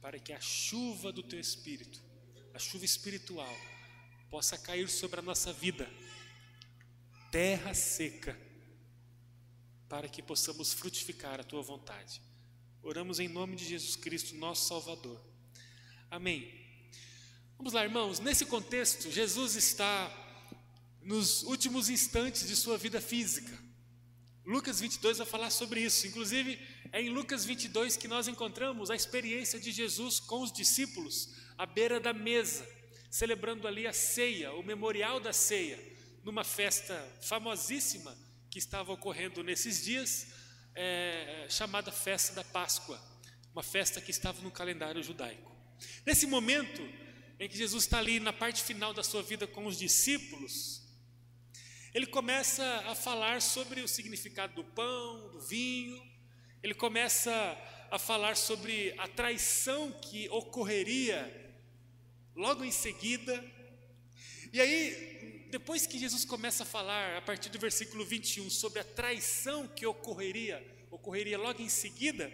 para que a chuva do teu espírito, a chuva espiritual, possa cair sobre a nossa vida, terra seca, para que possamos frutificar a tua vontade. Oramos em nome de Jesus Cristo, nosso Salvador. Amém. Vamos lá, irmãos. Nesse contexto, Jesus está nos últimos instantes de sua vida física. Lucas 22 vai falar sobre isso. Inclusive, é em Lucas 22 que nós encontramos a experiência de Jesus com os discípulos à beira da mesa, celebrando ali a ceia, o memorial da ceia, numa festa famosíssima que estava ocorrendo nesses dias, é, chamada Festa da Páscoa, uma festa que estava no calendário judaico. Nesse momento em que Jesus está ali na parte final da sua vida com os discípulos, ele começa a falar sobre o significado do pão, do vinho, ele começa a falar sobre a traição que ocorreria logo em seguida. E aí, depois que Jesus começa a falar, a partir do versículo 21, sobre a traição que ocorreria, ocorreria logo em seguida,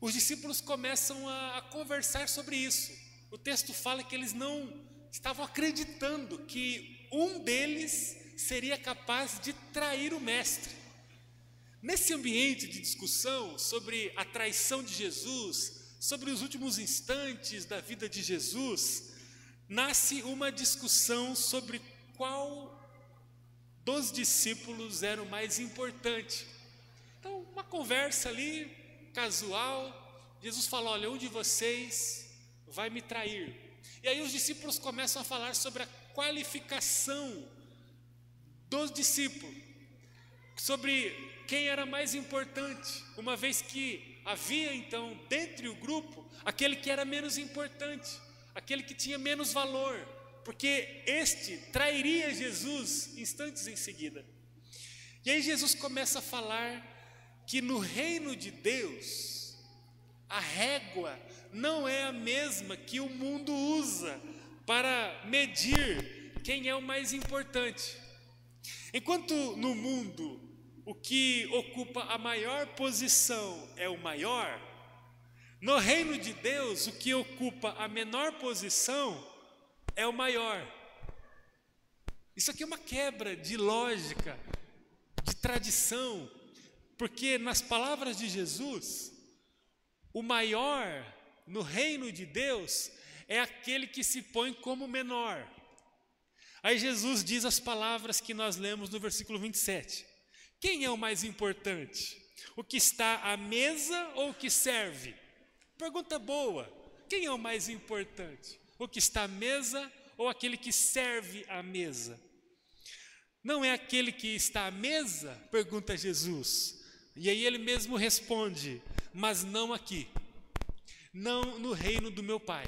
os discípulos começam a, a conversar sobre isso. O texto fala que eles não estavam acreditando que um deles seria capaz de trair o Mestre. Nesse ambiente de discussão sobre a traição de Jesus, sobre os últimos instantes da vida de Jesus, nasce uma discussão sobre qual dos discípulos era o mais importante. Então, uma conversa ali, casual. Jesus fala: Olha, um de vocês vai me trair. E aí os discípulos começam a falar sobre a qualificação dos discípulos, sobre quem era mais importante, uma vez que havia então, dentre o grupo, aquele que era menos importante, aquele que tinha menos valor, porque este trairia Jesus instantes em seguida. E aí Jesus começa a falar que no reino de Deus, a régua não é a mesma que o mundo usa para medir quem é o mais importante. Enquanto no mundo o que ocupa a maior posição é o maior, no reino de Deus o que ocupa a menor posição é o maior. Isso aqui é uma quebra de lógica, de tradição, porque nas palavras de Jesus, o maior no reino de Deus é aquele que se põe como menor. Aí Jesus diz as palavras que nós lemos no versículo 27. Quem é o mais importante? O que está à mesa ou o que serve? Pergunta boa. Quem é o mais importante? O que está à mesa ou aquele que serve à mesa? Não é aquele que está à mesa? Pergunta Jesus. E aí ele mesmo responde: Mas não aqui. Não no reino do meu Pai.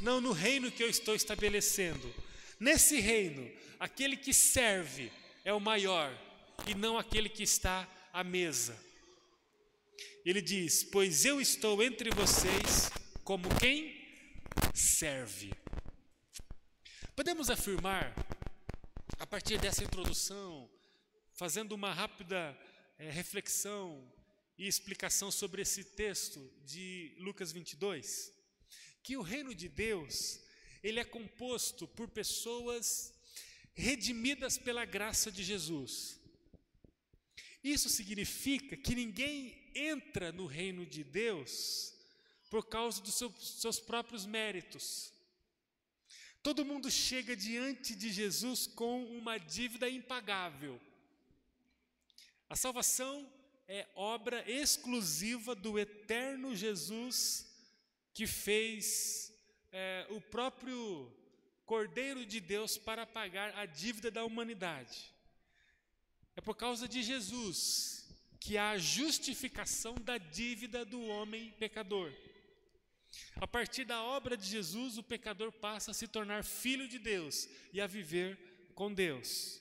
Não no reino que eu estou estabelecendo Nesse reino, aquele que serve é o maior e não aquele que está à mesa. Ele diz: Pois eu estou entre vocês como quem serve. Podemos afirmar, a partir dessa introdução, fazendo uma rápida é, reflexão e explicação sobre esse texto de Lucas 22, que o reino de Deus ele é composto por pessoas redimidas pela graça de Jesus. Isso significa que ninguém entra no reino de Deus por causa dos seus, próprios méritos. Todo mundo chega diante de Jesus com uma dívida impagável. A salvação é obra exclusiva do eterno Jesus que fez é, o próprio Cordeiro de Deus para pagar a dívida da humanidade. É por causa de Jesus que há a justificação da dívida do homem pecador. A partir da obra de Jesus, o pecador passa a se tornar filho de Deus e a viver com Deus.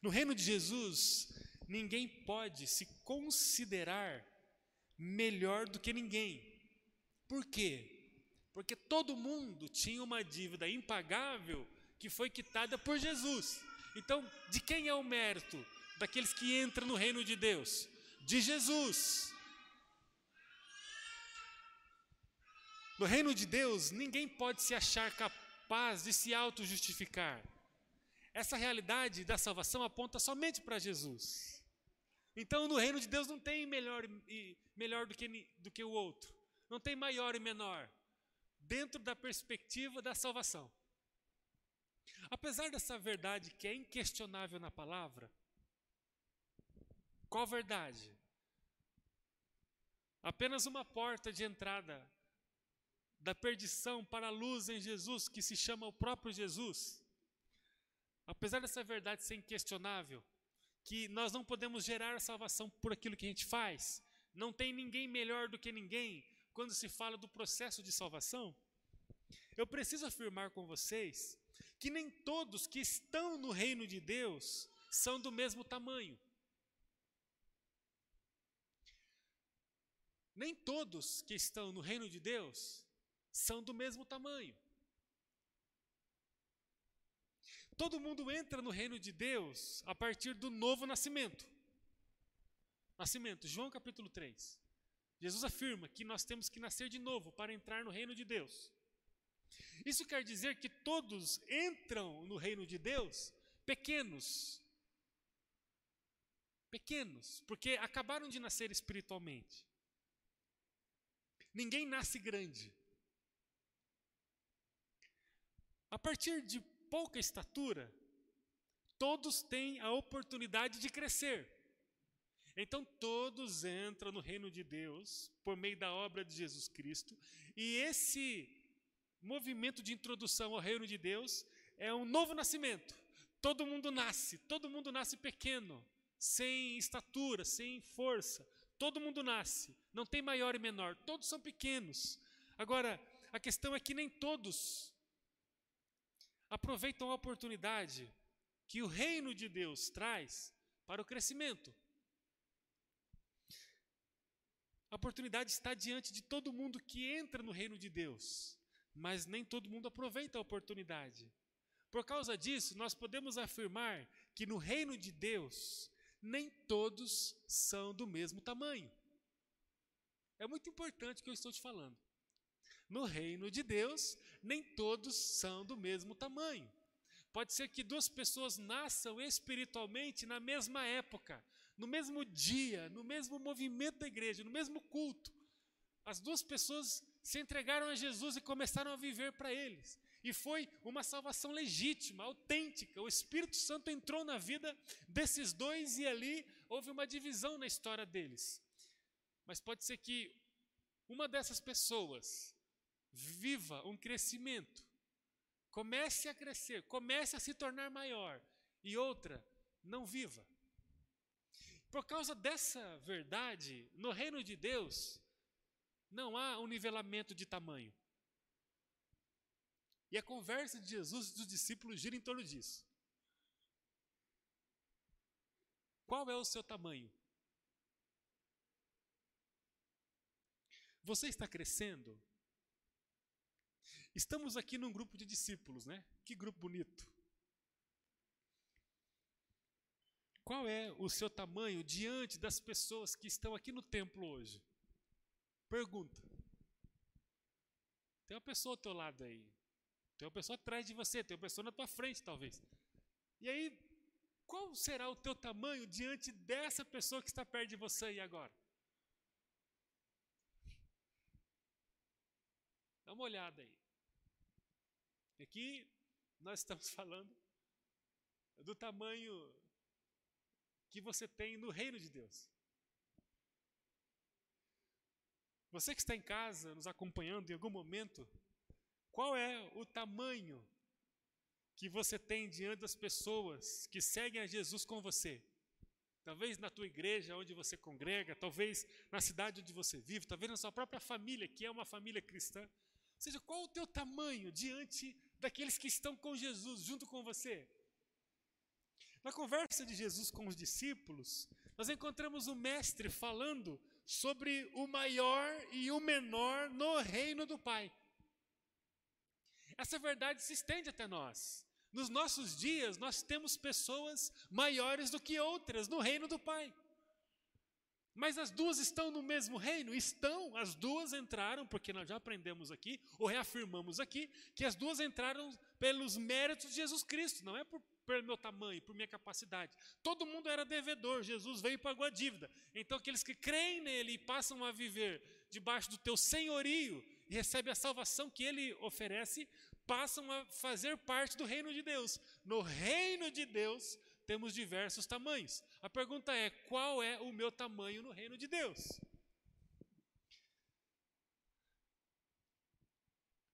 No reino de Jesus, ninguém pode se considerar melhor do que ninguém. Por quê? Porque todo mundo tinha uma dívida impagável que foi quitada por Jesus. Então, de quem é o mérito? Daqueles que entram no reino de Deus? De Jesus. No reino de Deus, ninguém pode se achar capaz de se auto-justificar. Essa realidade da salvação aponta somente para Jesus. Então, no reino de Deus não tem melhor, e, melhor do, que, do que o outro. Não tem maior e menor. Dentro da perspectiva da salvação. Apesar dessa verdade que é inquestionável na palavra, qual verdade? Apenas uma porta de entrada da perdição para a luz em Jesus, que se chama o próprio Jesus. Apesar dessa verdade ser inquestionável, que nós não podemos gerar salvação por aquilo que a gente faz, não tem ninguém melhor do que ninguém quando se fala do processo de salvação, eu preciso afirmar com vocês que nem todos que estão no reino de Deus são do mesmo tamanho. Nem todos que estão no reino de Deus são do mesmo tamanho. Todo mundo entra no reino de Deus a partir do novo nascimento. Nascimento, João capítulo 3. Jesus afirma que nós temos que nascer de novo para entrar no reino de Deus. Isso quer dizer que todos entram no reino de Deus pequenos. Pequenos, porque acabaram de nascer espiritualmente. Ninguém nasce grande. A partir de pouca estatura, todos têm a oportunidade de crescer. Então todos entram no reino de Deus por meio da obra de Jesus Cristo, e esse movimento de introdução ao reino de Deus é um novo nascimento. Todo mundo nasce, todo mundo nasce pequeno, sem estatura, sem força. Todo mundo nasce, não tem maior e menor, todos são pequenos. Agora, a questão é que nem todos aproveitam a oportunidade que o reino de Deus traz para o crescimento. A oportunidade está diante de todo mundo que entra no reino de Deus, mas nem todo mundo aproveita a oportunidade. Por causa disso, nós podemos afirmar que no reino de Deus, nem todos são do mesmo tamanho. É muito importante o que eu estou te falando. No reino de Deus, nem todos são do mesmo tamanho. Pode ser que duas pessoas nasçam espiritualmente na mesma época, no mesmo dia, no mesmo movimento da igreja, no mesmo culto. As duas pessoas se entregaram a Jesus e começaram a viver para eles. E foi uma salvação legítima, autêntica. O Espírito Santo entrou na vida desses dois e ali houve uma divisão na história deles. Mas pode ser que uma dessas pessoas viva um crescimento, comece a crescer, comece a se tornar maior, e outra, não viva. Por causa dessa verdade, no reino de Deus, não há um nivelamento de tamanho. E a conversa de Jesus e dos discípulos gira em torno disso. Qual é o seu tamanho? Você está crescendo? Estamos aqui num grupo de discípulos, né? Que grupo bonito. Qual é o seu tamanho diante das pessoas que estão aqui no templo hoje? Pergunta. Tem uma pessoa ao teu lado aí. Tem uma pessoa atrás de você, tem uma pessoa na tua frente, talvez. E aí, qual será o teu tamanho diante dessa pessoa que está perto de você aí agora? Dá uma olhada aí. Aqui nós estamos falando do tamanho que você tem no reino de Deus. Você que está em casa, nos acompanhando em algum momento, qual é o tamanho que você tem diante das pessoas que seguem a Jesus com você? Talvez na tua igreja onde você congrega, talvez na cidade onde você vive, talvez na sua própria família, que é uma família cristã. Ou seja, qual o teu tamanho diante daqueles que estão com Jesus, junto com você? Na conversa de Jesus com os discípulos, nós encontramos o Mestre falando sobre o maior e o menor no reino do Pai. Essa verdade se estende até nós. Nos nossos dias, nós temos pessoas maiores do que outras no reino do Pai. Mas as duas estão no mesmo reino? Estão, as duas entraram, porque nós já aprendemos aqui, ou reafirmamos aqui, que as duas entraram pelos méritos de Jesus Cristo, não é por, pelo meu tamanho, por minha capacidade. Todo mundo era devedor, Jesus veio e pagou a dívida. Então, aqueles que creem nele e passam a viver debaixo do teu senhorio e recebem a salvação que ele oferece, passam a fazer parte do reino de Deus. No reino de Deus, temos diversos tamanhos. A pergunta é: qual é o meu tamanho no reino de Deus?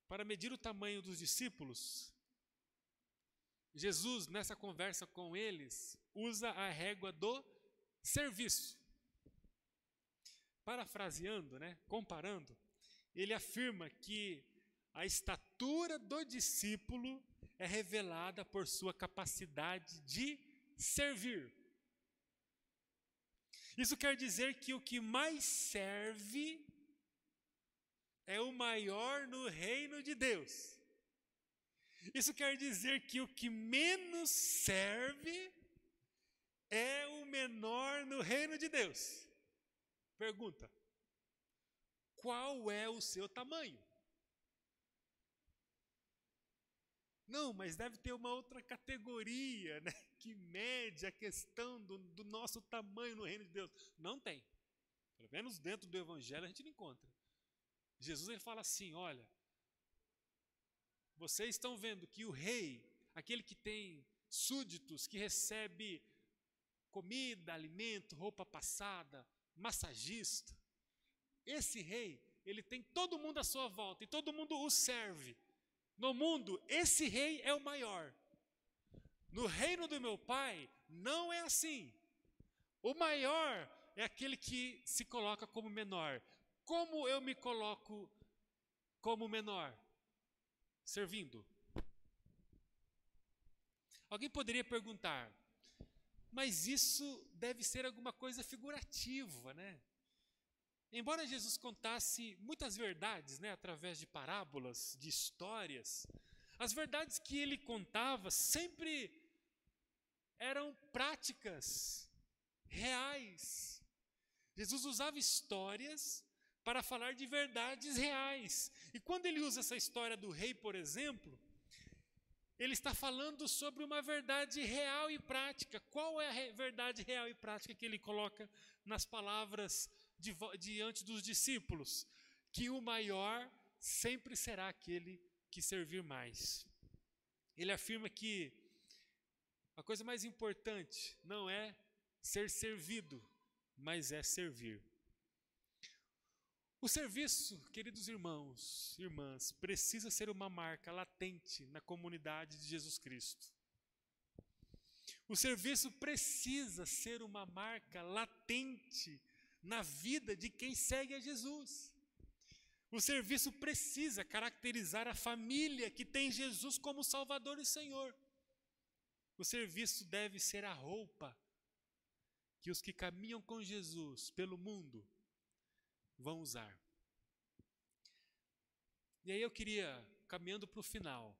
Para medir o tamanho dos discípulos, Jesus, nessa conversa com eles, usa a régua do serviço. Parafraseando, né, comparando, ele afirma que a estatura do discípulo é revelada por sua capacidade de servir. Isso quer dizer que o que mais serve é o maior no reino de Deus. Isso quer dizer que o que menos serve é o menor no reino de Deus. Pergunta: qual é o seu tamanho? Não, mas deve ter uma outra categoria né, que mede a questão do, do nosso tamanho no reino de Deus. Não tem. Pelo menos dentro do Evangelho a gente não encontra. Jesus ele fala assim: olha, vocês estão vendo que o rei, aquele que tem súditos, que recebe comida, alimento, roupa passada, massagista, esse rei, ele tem todo mundo à sua volta e todo mundo o serve. No mundo, esse rei é o maior. No reino do meu pai, não é assim. O maior é aquele que se coloca como menor. Como eu me coloco como menor? Servindo. Alguém poderia perguntar, mas isso deve ser alguma coisa figurativa, né? Embora Jesus contasse muitas verdades, né, através de parábolas, de histórias, as verdades que ele contava sempre eram práticas, reais. Jesus usava histórias para falar de verdades reais. E quando ele usa essa história do rei, por exemplo, ele está falando sobre uma verdade real e prática. Qual é a verdade real e prática que ele coloca nas palavras diante dos discípulos? Que o maior sempre será aquele que servir mais. Ele afirma que a coisa mais importante não é ser servido, mas é servir. O serviço, queridos irmãos, irmãs, precisa ser uma marca latente na comunidade de Jesus Cristo. O serviço precisa ser uma marca latente na vida de quem segue a Jesus. O serviço precisa caracterizar a família que tem Jesus como Salvador e Senhor. O serviço deve ser a roupa que os que caminham com Jesus pelo mundo vão usar. E aí eu queria, caminhando para o final,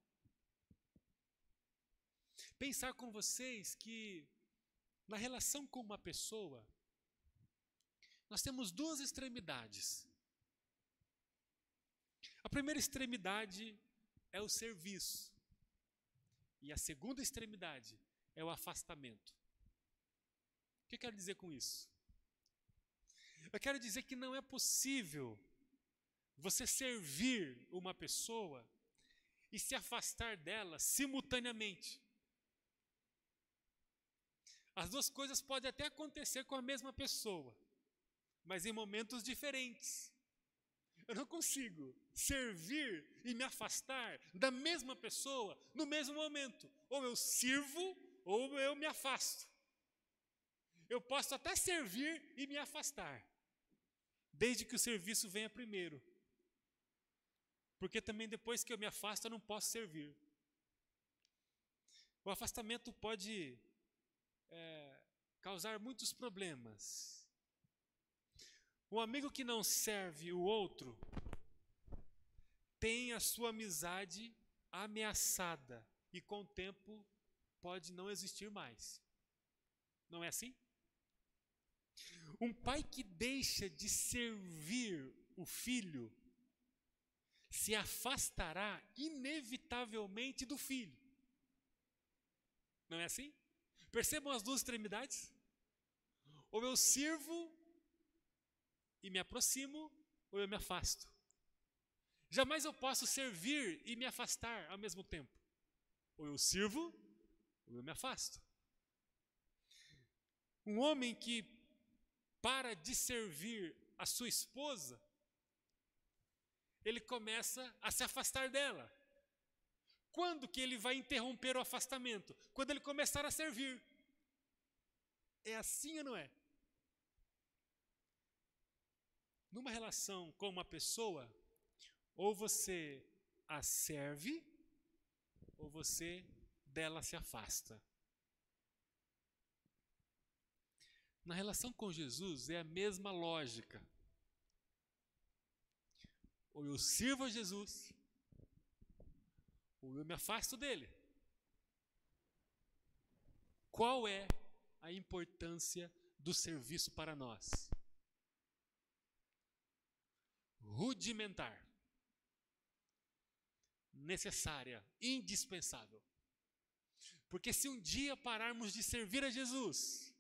pensar com vocês que na relação com uma pessoa, nós temos duas extremidades. A primeira extremidade é o serviço, e a segunda extremidade é o afastamento. O que eu quero dizer com isso? Eu quero dizer que não é possível você servir uma pessoa e se afastar dela simultaneamente. As duas coisas podem até acontecer com a mesma pessoa, mas em momentos diferentes. Eu não consigo servir e me afastar da mesma pessoa no mesmo momento. Ou eu sirvo ou eu me afasto. Eu posso até servir e me afastar desde que o serviço venha primeiro. Porque também depois que eu me afasto, eu não posso servir. O afastamento pode é, causar muitos problemas. Um amigo que não serve o outro tem a sua amizade ameaçada e com o tempo pode não existir mais. Não é assim? Um pai que deixa de servir o filho, se afastará inevitavelmente do filho. Não é assim? Percebam as duas extremidades? Ou eu sirvo e me aproximo, ou eu me afasto. Jamais eu posso servir e me afastar ao mesmo tempo. Ou eu sirvo, ou eu me afasto. Um homem que para de servir a sua esposa, ele começa a se afastar dela. Quando que ele vai interromper o afastamento? Quando ele começar a servir. É assim ou não é? Numa relação com uma pessoa, ou você a serve, ou você dela se afasta. Na relação com Jesus é a mesma lógica. Ou eu sirvo a Jesus, ou eu me afasto dele. Qual é a importância do serviço para nós? Rudimentar, necessária, indispensável. Porque se um dia pararmos de servir a Jesus,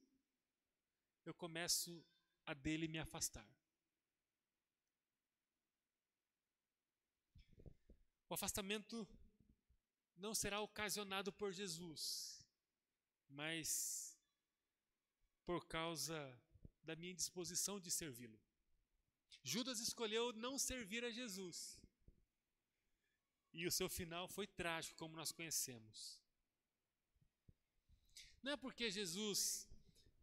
eu começo a dele me afastar. O afastamento não será ocasionado por Jesus, mas por causa da minha disposição de servi-lo. Judas escolheu não servir a Jesus. E o seu final foi trágico, como nós conhecemos. Não é porque Jesus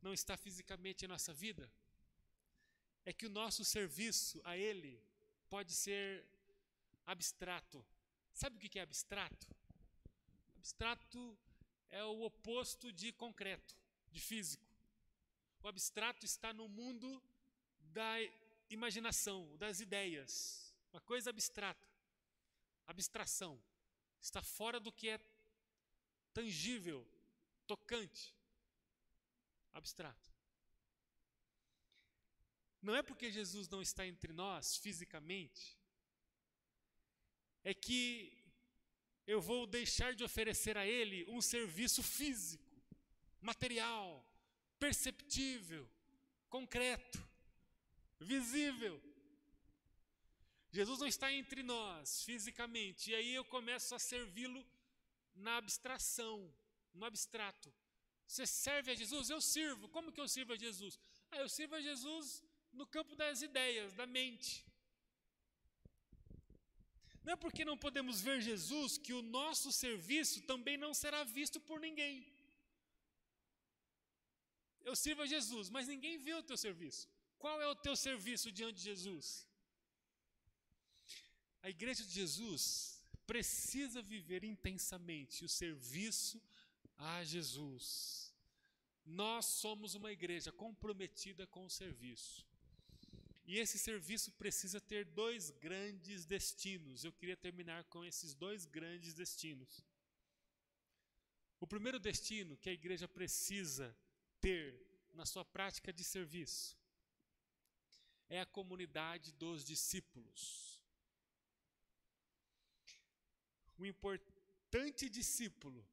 não está fisicamente em nossa vida, é que o nosso serviço a Ele pode ser abstrato, Sabe o que é abstrato? Abstrato é o oposto de concreto, de físico. O abstrato está no mundo da imaginação, das ideias. Uma coisa abstrata. Abstração. Está fora do que é tangível, tocante. Abstrato. Não é porque Jesus não está entre nós fisicamente é que eu vou deixar de oferecer a Ele um serviço físico, material, perceptível, concreto, visível. Jesus não está entre nós fisicamente, e aí eu começo a servi-lo na abstração, no abstrato. Você serve a Jesus? Eu sirvo. Como que eu sirvo a Jesus? Ah, eu sirvo a Jesus no campo das ideias, da mente. Não é porque não podemos ver Jesus que o nosso serviço também não será visto por ninguém. Eu sirvo a Jesus, mas ninguém vê o teu serviço. Qual é o teu serviço diante de Jesus? A igreja de Jesus precisa viver intensamente o serviço a Jesus. Nós somos uma igreja comprometida com o serviço. E esse serviço precisa ter dois grandes destinos. Eu queria terminar com esses dois grandes destinos. O primeiro destino que a igreja precisa ter na sua prática de serviço é a comunidade dos discípulos. O importante discípulo,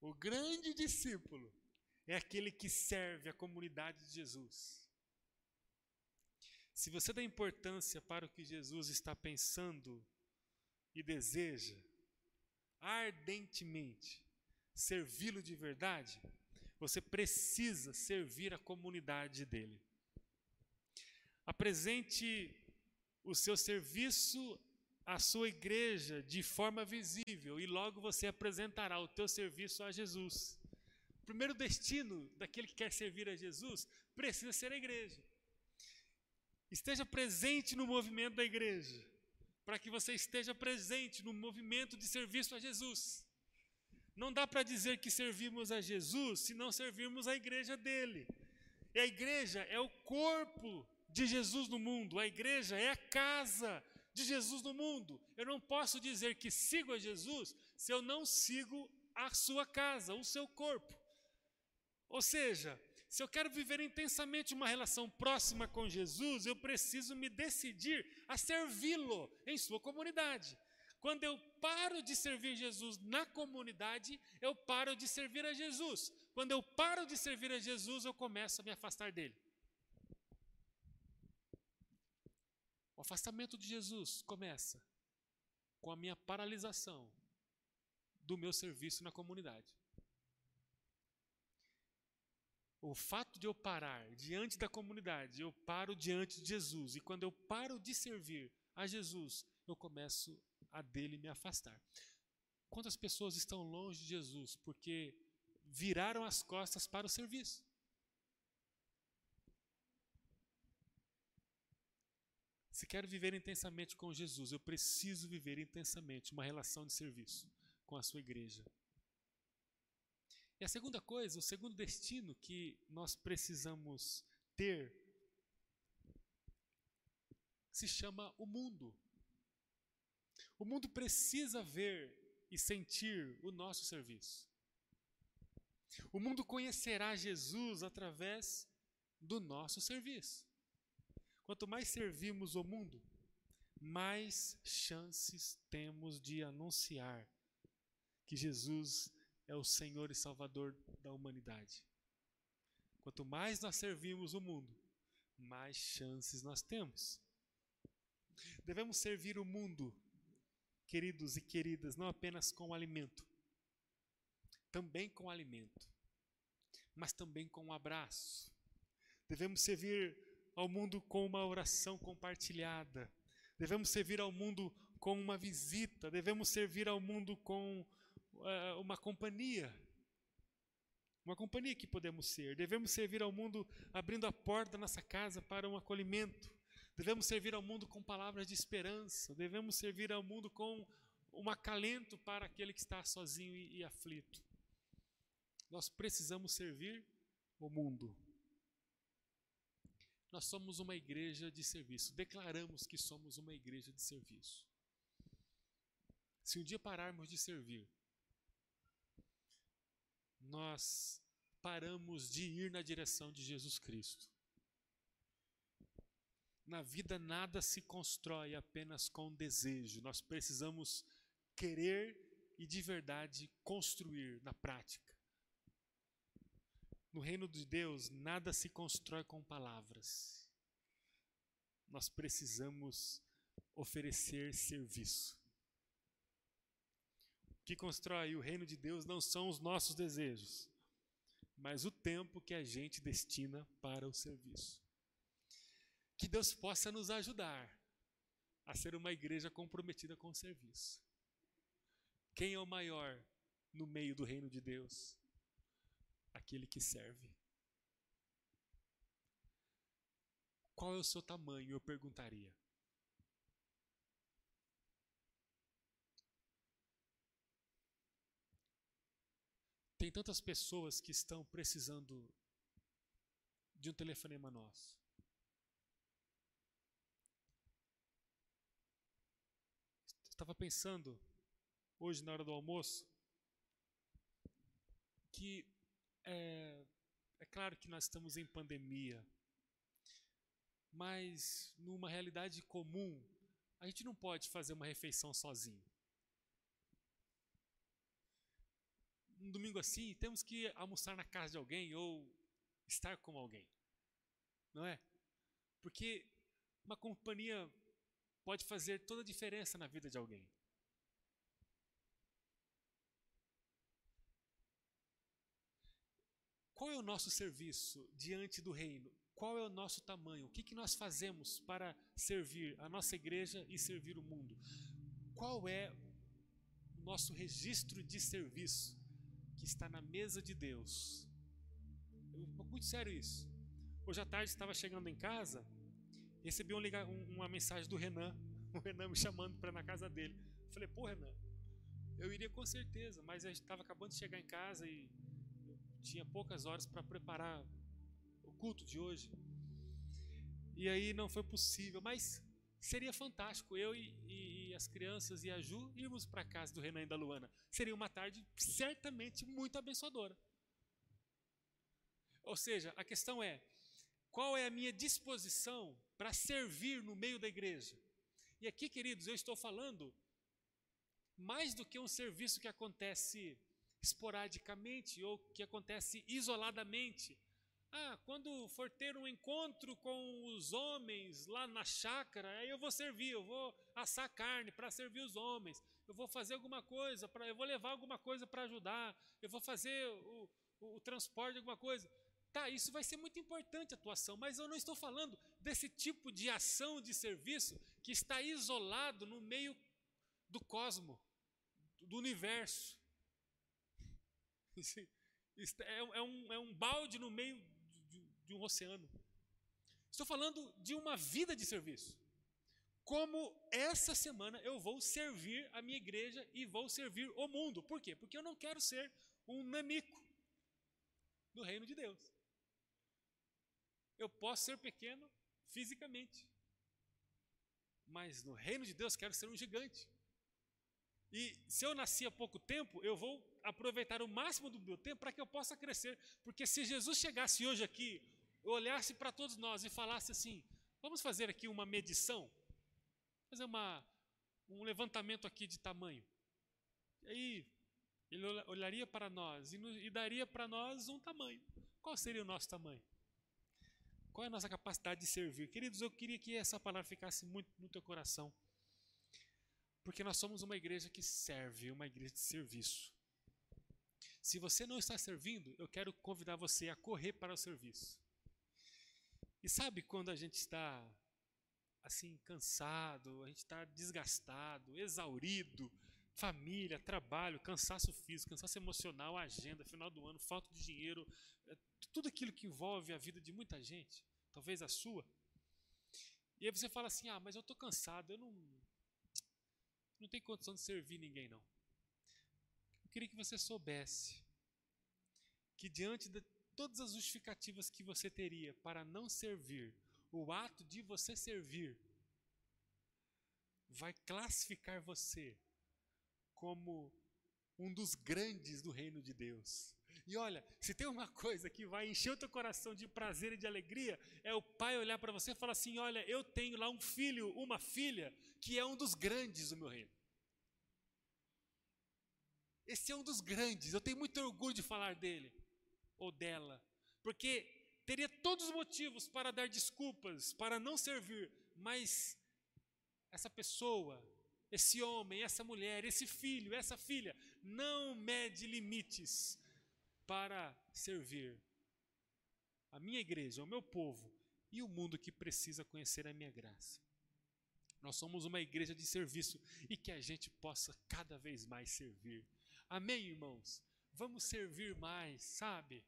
o grande discípulo, é aquele que serve a comunidade de Jesus. Se você dá importância para o que Jesus está pensando e deseja ardentemente servi-lo de verdade, você precisa servir a comunidade dele. Apresente o seu serviço à sua igreja de forma visível e logo você apresentará o teu serviço a Jesus. O primeiro destino daquele que quer servir a Jesus precisa ser a igreja. Esteja presente no movimento da igreja, para que você esteja presente no movimento de serviço a Jesus. Não dá para dizer que servimos a Jesus se não servirmos a igreja dele. E a igreja é o corpo de Jesus no mundo, a igreja é a casa de Jesus no mundo. Eu não posso dizer que sigo a Jesus se eu não sigo a sua casa, o seu corpo. Ou seja, Se eu quero viver intensamente uma relação próxima com Jesus, eu preciso me decidir a servi-lo em sua comunidade. Quando eu paro de servir Jesus na comunidade, eu paro de servir a Jesus. Quando eu paro de servir a Jesus, eu começo a me afastar dele. O afastamento de Jesus começa com a minha paralisação do meu serviço na comunidade. O fato de eu parar diante da comunidade, eu paro diante de Jesus. E quando eu paro de servir a Jesus, eu começo a dele me afastar. Quantas pessoas estão longe de Jesus porque viraram as costas para o serviço? Se quero viver intensamente com Jesus, eu preciso viver intensamente uma relação de serviço com a sua igreja. E a segunda coisa, o segundo destino que nós precisamos ter, se chama o mundo. O mundo precisa ver e sentir o nosso serviço. O mundo conhecerá Jesus através do nosso serviço. Quanto mais servimos o mundo, mais chances temos de anunciar que Jesus é o Senhor e Salvador da humanidade. Quanto mais nós servimos o mundo, mais chances nós temos. Devemos servir o mundo queridos e queridas, não apenas com alimento, também com alimento, mas também com um abraço. Devemos servir ao mundo com uma oração compartilhada. Devemos servir ao mundo com uma visita. Devemos servir ao mundo com uh, uma companhia. Uma companhia que podemos ser. Devemos servir ao mundo abrindo a porta da nossa casa para um acolhimento. Devemos servir ao mundo com palavras de esperança, devemos servir ao mundo com um acalento para aquele que está sozinho e, e aflito. Nós precisamos servir o mundo. Nós somos uma igreja de serviço, declaramos que somos uma igreja de serviço. Se um dia pararmos de servir, nós paramos de ir na direção de Jesus Cristo. Na vida nada se constrói apenas com desejo. Nós precisamos querer e de verdade construir na prática. No reino de Deus, nada se constrói com palavras. Nós precisamos oferecer serviço. O que constrói o reino de Deus não são os nossos desejos, mas o tempo que a gente destina para o serviço. Que Deus possa nos ajudar a ser uma igreja comprometida com o serviço. Quem é o maior no meio do reino de Deus? Aquele que serve. Qual é o seu tamanho? Eu perguntaria. Tem tantas pessoas que estão precisando de um telefonema nosso. Estava pensando hoje na hora do almoço que é, é claro que nós estamos em pandemia, mas numa realidade comum a gente não pode fazer uma refeição sozinho. Um domingo assim, temos que almoçar na casa de alguém ou estar com alguém, não é? Porque uma companhia pode fazer toda a diferença na vida de alguém. Qual é o nosso serviço diante do reino? Qual é o nosso tamanho? O que, que nós fazemos para servir a nossa igreja e servir o mundo? Qual é o nosso registro de serviço que está na mesa de Deus? É muito sério isso. Hoje à tarde estava chegando em casa recebi um, uma mensagem do Renan, o Renan me chamando para na casa dele. Eu falei, pô, Renan, eu iria com certeza, mas estava acabando de chegar em casa e tinha poucas horas para preparar o culto de hoje. E aí não foi possível, mas seria fantástico eu e, e, e as crianças e a Ju irmos para casa do Renan e da Luana. Seria uma tarde certamente muito abençoadora. Ou seja, a questão é: qual é a minha disposição para servir no meio da igreja? E aqui, queridos, eu estou falando mais do que um serviço que acontece esporadicamente ou que acontece isoladamente. Ah, quando for ter um encontro com os homens lá na chácara, aí eu vou servir, eu vou assar carne para servir os homens, eu vou fazer alguma coisa, pra, eu vou levar alguma coisa para ajudar, eu vou fazer o, o, o transporte de alguma coisa. Tá, isso vai ser muito importante a atuação, mas eu não estou falando desse tipo de ação de serviço que está isolado no meio do cosmo, do universo. É, é, um, é um balde no meio de, de um oceano. Estou falando de uma vida de serviço. Como essa semana eu vou servir a minha igreja e vou servir o mundo. Por quê? Porque eu não quero ser um nanico do reino de Deus. Eu posso ser pequeno fisicamente, mas no reino de Deus quero ser um gigante. E se eu nasci há pouco tempo, eu vou aproveitar o máximo do meu tempo para que eu possa crescer. Porque se Jesus chegasse hoje aqui, olhasse para todos nós e falasse assim: vamos fazer aqui uma medição, fazer uma, um levantamento aqui de tamanho. E aí, ele olharia para nós e, e daria para nós um tamanho. Qual seria o nosso tamanho? Qual é a nossa capacidade de servir? Queridos, eu queria que essa palavra ficasse muito no teu coração. Porque nós somos uma igreja que serve, uma igreja de serviço. Se você não está servindo, eu quero convidar você a correr para o serviço. E sabe quando a gente está assim cansado, a gente está desgastado, exaurido, família, trabalho, cansaço físico, cansaço emocional, agenda, final do ano, falta de dinheiro, é, tudo aquilo que envolve a vida de muita gente, talvez a sua. E aí você fala assim: "Ah, mas eu estou cansado, eu não não tenho condição de servir ninguém não". Eu queria que você soubesse que diante de todas as justificativas que você teria para não servir, o ato de você servir vai classificar você como um dos grandes do reino de Deus. E olha, se tem uma coisa que vai encher o teu coração de prazer e de alegria, é o pai olhar para você e falar assim: Olha, eu tenho lá um filho, uma filha, que é um dos grandes do meu reino. Esse é um dos grandes, eu tenho muito orgulho de falar dele ou dela, porque teria todos os motivos para dar desculpas, para não servir, mas essa pessoa, esse homem, essa mulher, esse filho, essa filha, não mede limites para servir a minha igreja, o meu povo e o mundo que precisa conhecer a minha graça. Nós somos uma igreja de serviço e que a gente possa cada vez mais servir Amém, irmãos? Vamos servir mais, sabe?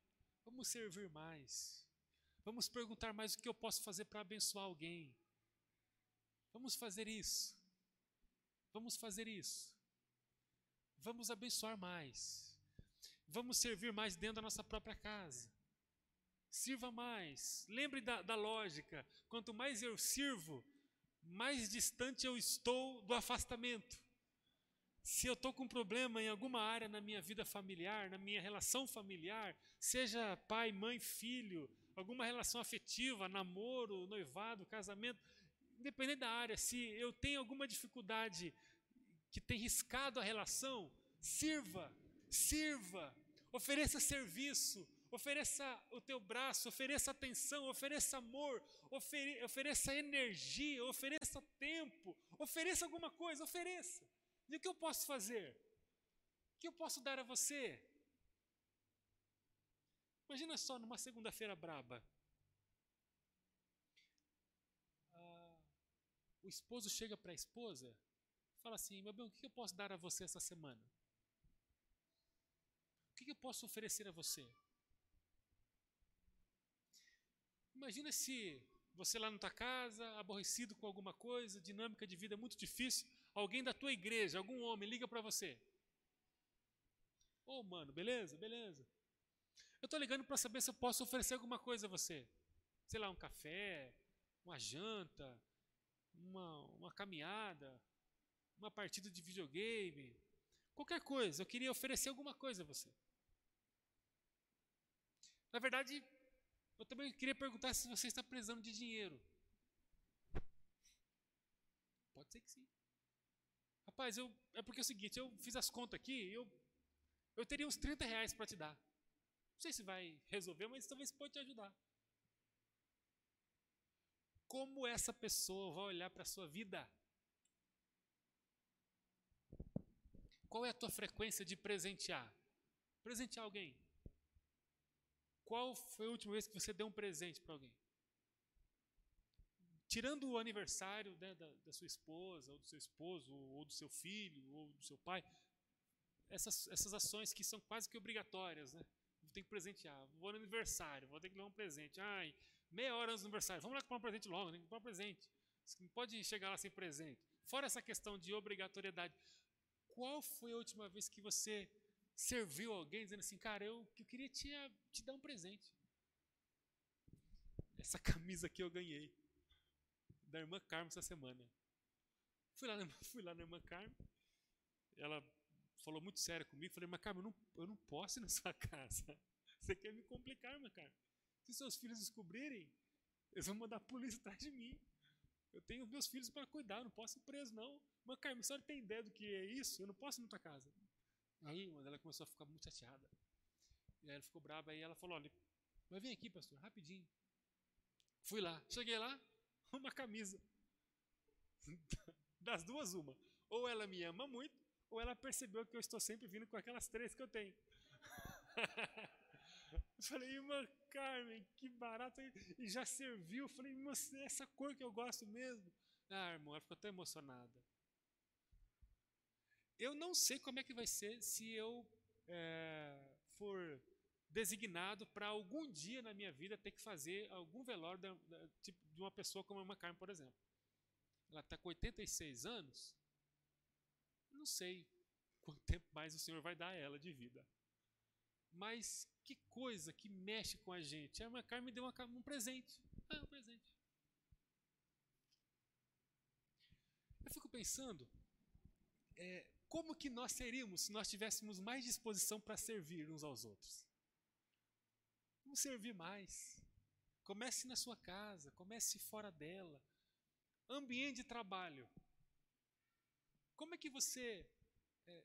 Vamos servir mais. Vamos perguntar mais o que eu posso fazer para abençoar alguém. Vamos fazer isso. Vamos fazer isso. Vamos abençoar mais. Vamos servir mais dentro da nossa própria casa. Sirva mais. Lembre da, da lógica: quanto mais eu sirvo, mais distante eu estou do afastamento. Se eu estou com um problema em alguma área na minha vida familiar, na minha relação familiar, seja pai, mãe, filho, alguma relação afetiva, namoro, noivado, casamento, independente da área, se eu tenho alguma dificuldade que tem riscado a relação, sirva, sirva, ofereça serviço, ofereça o teu braço, ofereça atenção, ofereça amor, ofere, ofereça energia, ofereça tempo, ofereça alguma coisa, ofereça. E o que eu posso fazer? O que eu posso dar a você? Imagina só numa segunda-feira braba. Ah, o esposo chega para a esposa fala assim: Meu bem, o que eu posso dar a você essa semana? Que eu posso oferecer a você? Imagina se você lá na tua casa, aborrecido com alguma coisa, dinâmica de vida muito difícil, alguém da tua igreja, algum homem, liga para você. Ô, oh, mano, beleza? Beleza. Eu estou ligando para saber se eu posso oferecer alguma coisa a você. Sei lá, um café, uma janta, uma, uma caminhada, uma partida de videogame, qualquer coisa. Eu queria oferecer alguma coisa a você. Na verdade, Eu também queria perguntar se você está precisando de dinheiro. Pode ser que sim. Rapaz, eu, é porque é o seguinte, eu fiz as contas aqui, eu, eu teria uns 30 reais para te dar. Não sei se vai resolver, mas talvez pode te ajudar. Como essa pessoa vai olhar para a sua vida? Qual é a tua frequência de presentear? Presentear alguém. Qual foi a última vez que você deu um presente para alguém? Tirando o aniversário né, da, da, sua esposa, ou do seu esposo, ou do seu filho, ou do seu pai, essas, essas ações que são quase que obrigatórias, né? Tem que presentear. Vou no aniversário, vou ter que dar um presente. Ai, meia hora antes do aniversário, vamos lá comprar um presente logo, que comprar um presente. Você não pode chegar lá sem presente. Fora essa questão de obrigatoriedade, qual foi a última vez que você serviu alguém dizendo assim, cara, eu, eu queria te, te dar um presente? Essa camisa aqui eu ganhei da irmã Carmen essa semana. Fui lá, fui lá na irmã Carmen, ela falou muito sério comigo, falei, mas Carmen, eu não, eu não posso ir na sua casa. Você quer me complicar, irmã Carmen? Se seus filhos descobrirem, eles vão mandar a polícia atrás de mim. Eu tenho meus filhos para cuidar, não posso ir preso, não. Mas, Carmen, a senhora tem ideia do que é isso? Eu não posso ir na tua casa. Aí, ela começou a ficar muito chateada. E aí ela ficou brava. Aí ela falou: Olha, mas vem aqui, pastor, rapidinho. Fui lá. Cheguei lá, uma camisa. Das duas, uma. Ou ela me ama muito, ou ela percebeu que eu estou sempre vindo com aquelas três que eu tenho. Eu falei, irmã Carmen, que barato. E já serviu. Eu falei, irmã, é essa cor que eu gosto mesmo. Ah, irmão, ela ficou tão emocionada. Eu não sei como é que vai ser se eu é, for designado para algum dia na minha vida ter que fazer algum velório tipo, de uma pessoa como a irmã Carmen, por exemplo. Ela está com 86 anos. Não sei quanto tempo mais o Senhor vai dar a ela de vida. Mas que coisa que mexe com a gente. A irmã Carmen me deu uma, um presente. Ah, um presente. Eu fico pensando, é, como que nós seríamos se nós tivéssemos mais disposição para servir uns aos outros? Vamos servir mais. Comece na sua casa, comece fora dela. Ambiente de trabalho. Como é que você é,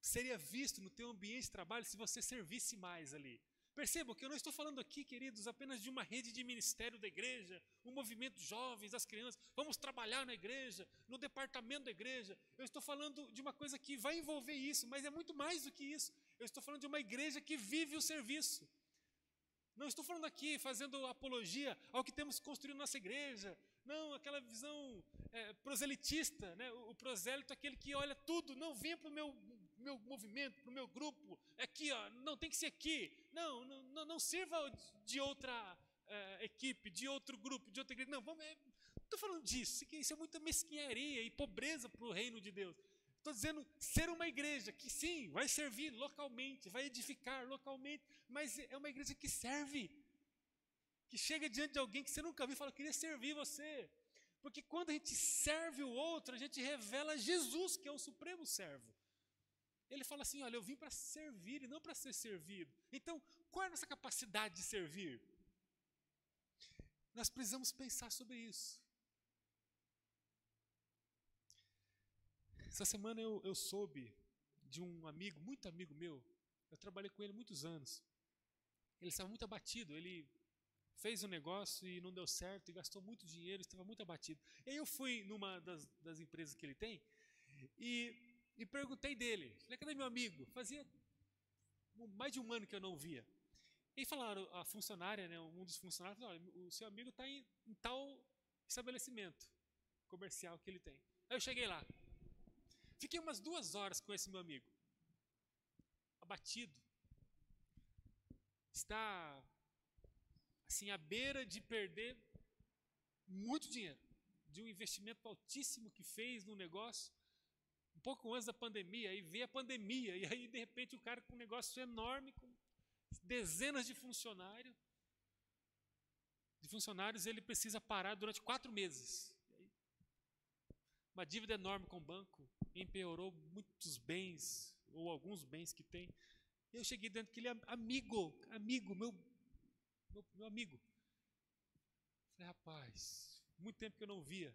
seria visto no teu ambiente de trabalho se você servisse mais ali. Percebam que eu não estou falando aqui, queridos, apenas de uma rede de ministério da igreja, um movimento jovens, das crianças, vamos trabalhar na igreja, no departamento da igreja. Eu estou falando de uma coisa que vai envolver isso, mas é muito mais do que isso. Eu estou falando de uma igreja que vive o serviço. Não estou falando aqui fazendo apologia ao que temos construído nossa igreja, não, aquela visão é, proselitista, né? o, o prosélito é aquele que olha tudo, não vem para o meu, meu movimento, para o meu grupo, é aqui, ó, não, tem que ser aqui. Não, não, não sirva de outra é, equipe, de outro grupo, de outra igreja. Não, vamos, é, estou falando disso, isso é muita mesquinharia e pobreza para o reino de Deus. Estou dizendo ser uma igreja que sim, vai servir localmente, vai edificar localmente, mas é uma igreja que serve que chega diante de alguém que você nunca viu e fala: queria servir você. Porque quando a gente serve o outro, a gente revela Jesus, que é o supremo servo. Ele fala assim: Olha, eu vim para servir e não para ser servido. Então, qual é a nossa capacidade de servir? Nós precisamos pensar sobre isso. Essa semana eu, eu soube de um amigo, muito amigo meu, eu trabalhei com ele muitos anos. Ele estava muito abatido, ele fez um negócio e não deu certo e gastou muito dinheiro, estava muito abatido. E aí eu fui numa das, das empresas que ele tem e, e perguntei dele, falei, cadê meu amigo? Fazia mais de um ano que eu não via. E falaram, a funcionária, né, um dos funcionários, falou, o seu amigo está em, em tal estabelecimento comercial que ele tem. Aí eu cheguei lá. Fiquei umas duas horas com esse meu amigo. Abatido. Está assim, à beira de perder muito dinheiro, de um investimento altíssimo que fez no negócio, pouco antes da pandemia, aí veio a pandemia, e aí de repente o cara com um negócio enorme, com dezenas de funcionários, de funcionários, ele precisa parar durante quatro meses. Uma dívida enorme com o banco, empeorou muitos bens, ou alguns bens que tem. Eu cheguei dentro que ele é amigo, amigo, meu meu, meu amigo. Falei, rapaz, muito tempo que eu não via,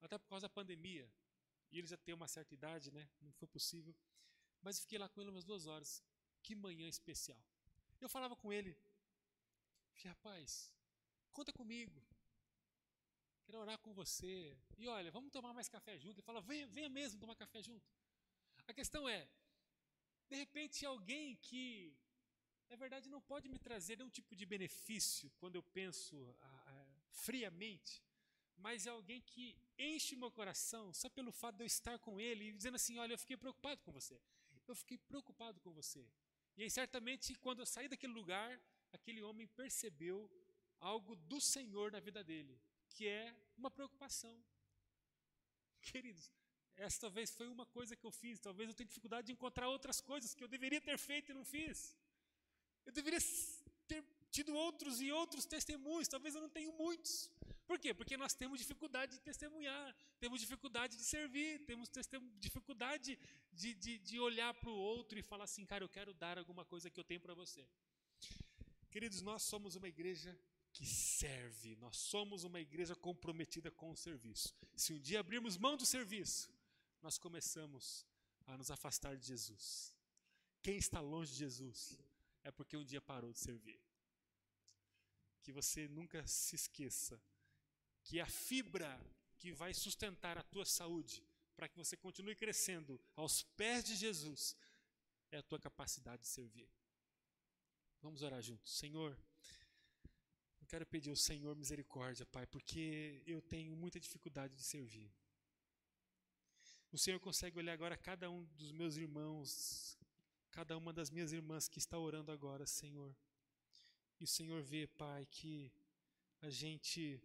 até por causa da pandemia, e ele já tem uma certa idade, né? Não foi possível. Mas fiquei lá com ele umas duas horas. Que manhã especial. Eu falava com ele, falei, rapaz, conta comigo. Quero orar com você. E olha, vamos tomar mais café junto. Ele fala, venha, venha mesmo tomar café junto. A questão é, de repente, alguém que, na verdade, não pode me trazer nenhum tipo de benefício quando eu penso ah, ah, friamente, mas é alguém que enche meu coração só pelo fato de eu estar com ele e dizendo assim: olha, eu fiquei preocupado com você. Eu fiquei preocupado com você. E aí, certamente, quando eu saí daquele lugar, aquele homem percebeu algo do Senhor na vida dele, que é uma preocupação. Queridos, essa talvez foi uma coisa que eu fiz. Talvez eu tenha dificuldade de encontrar outras coisas que eu deveria ter feito e não fiz. Eu deveria ter tido outros e outros testemunhos. Talvez eu não tenha muitos. Por quê? Porque nós temos dificuldade de testemunhar, temos dificuldade de servir, temos dificuldade de, de, de olhar para o outro e falar assim, cara, eu quero dar alguma coisa que eu tenho para você. Queridos, nós somos uma igreja que serve, nós somos uma igreja comprometida com o serviço. Se um dia abrirmos mão do serviço, nós começamos a nos afastar de Jesus. Quem está longe de Jesus é porque um dia parou de servir. Que você nunca se esqueça que a fibra que vai sustentar a tua saúde, para que você continue crescendo aos pés de Jesus, é a tua capacidade de servir. Vamos orar juntos. Senhor, eu quero pedir ao Senhor misericórdia, Pai, porque eu tenho muita dificuldade de servir. O Senhor consegue olhar agora cada um dos meus irmãos, cada uma das minhas irmãs que está orando agora, Senhor. E o Senhor vê, Pai, que a gente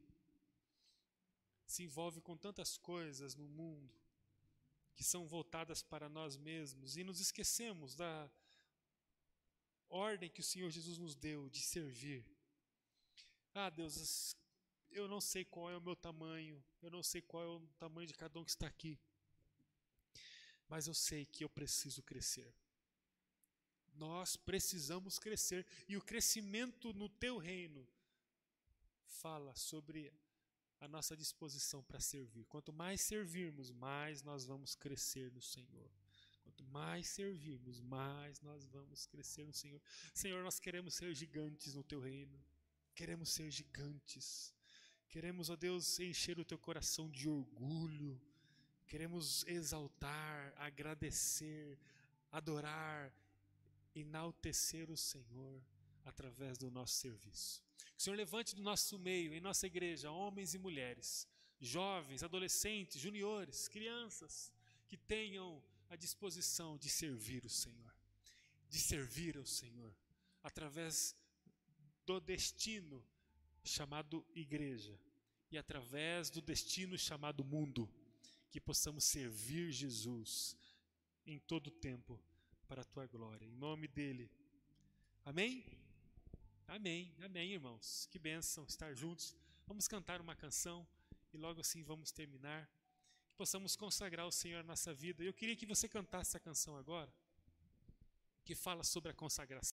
se envolve com tantas coisas no mundo que são voltadas para nós mesmos e nos esquecemos da ordem que o Senhor Jesus nos deu de servir. Ah, Deus, eu não sei qual é o meu tamanho, eu não sei qual é o tamanho de cada um que está aqui mas eu sei que eu preciso crescer. Nós precisamos crescer e o crescimento no teu reino fala sobre a nossa disposição para servir. Quanto mais servirmos, mais nós vamos crescer no Senhor. Quanto mais servirmos, mais nós vamos crescer no Senhor. Senhor, nós queremos ser gigantes no teu reino. Queremos ser gigantes. Queremos, ó Deus, encher o teu coração de orgulho Queremos exaltar, agradecer, adorar, enaltecer o Senhor através do nosso serviço. Que o Senhor levante do nosso meio, em nossa igreja, homens e mulheres, jovens, adolescentes, juniores, crianças, que tenham a disposição de servir o Senhor, de servir ao Senhor, através do destino chamado igreja e através do destino chamado mundo que possamos servir Jesus em todo o tempo para a tua glória. Em nome dele. Amém? Amém, amém, irmãos. Que bênção estar juntos. Vamos cantar uma canção e logo assim vamos terminar. Que possamos consagrar o Senhor a nossa vida. Eu queria que você cantasse essa canção agora, que fala sobre a consagração.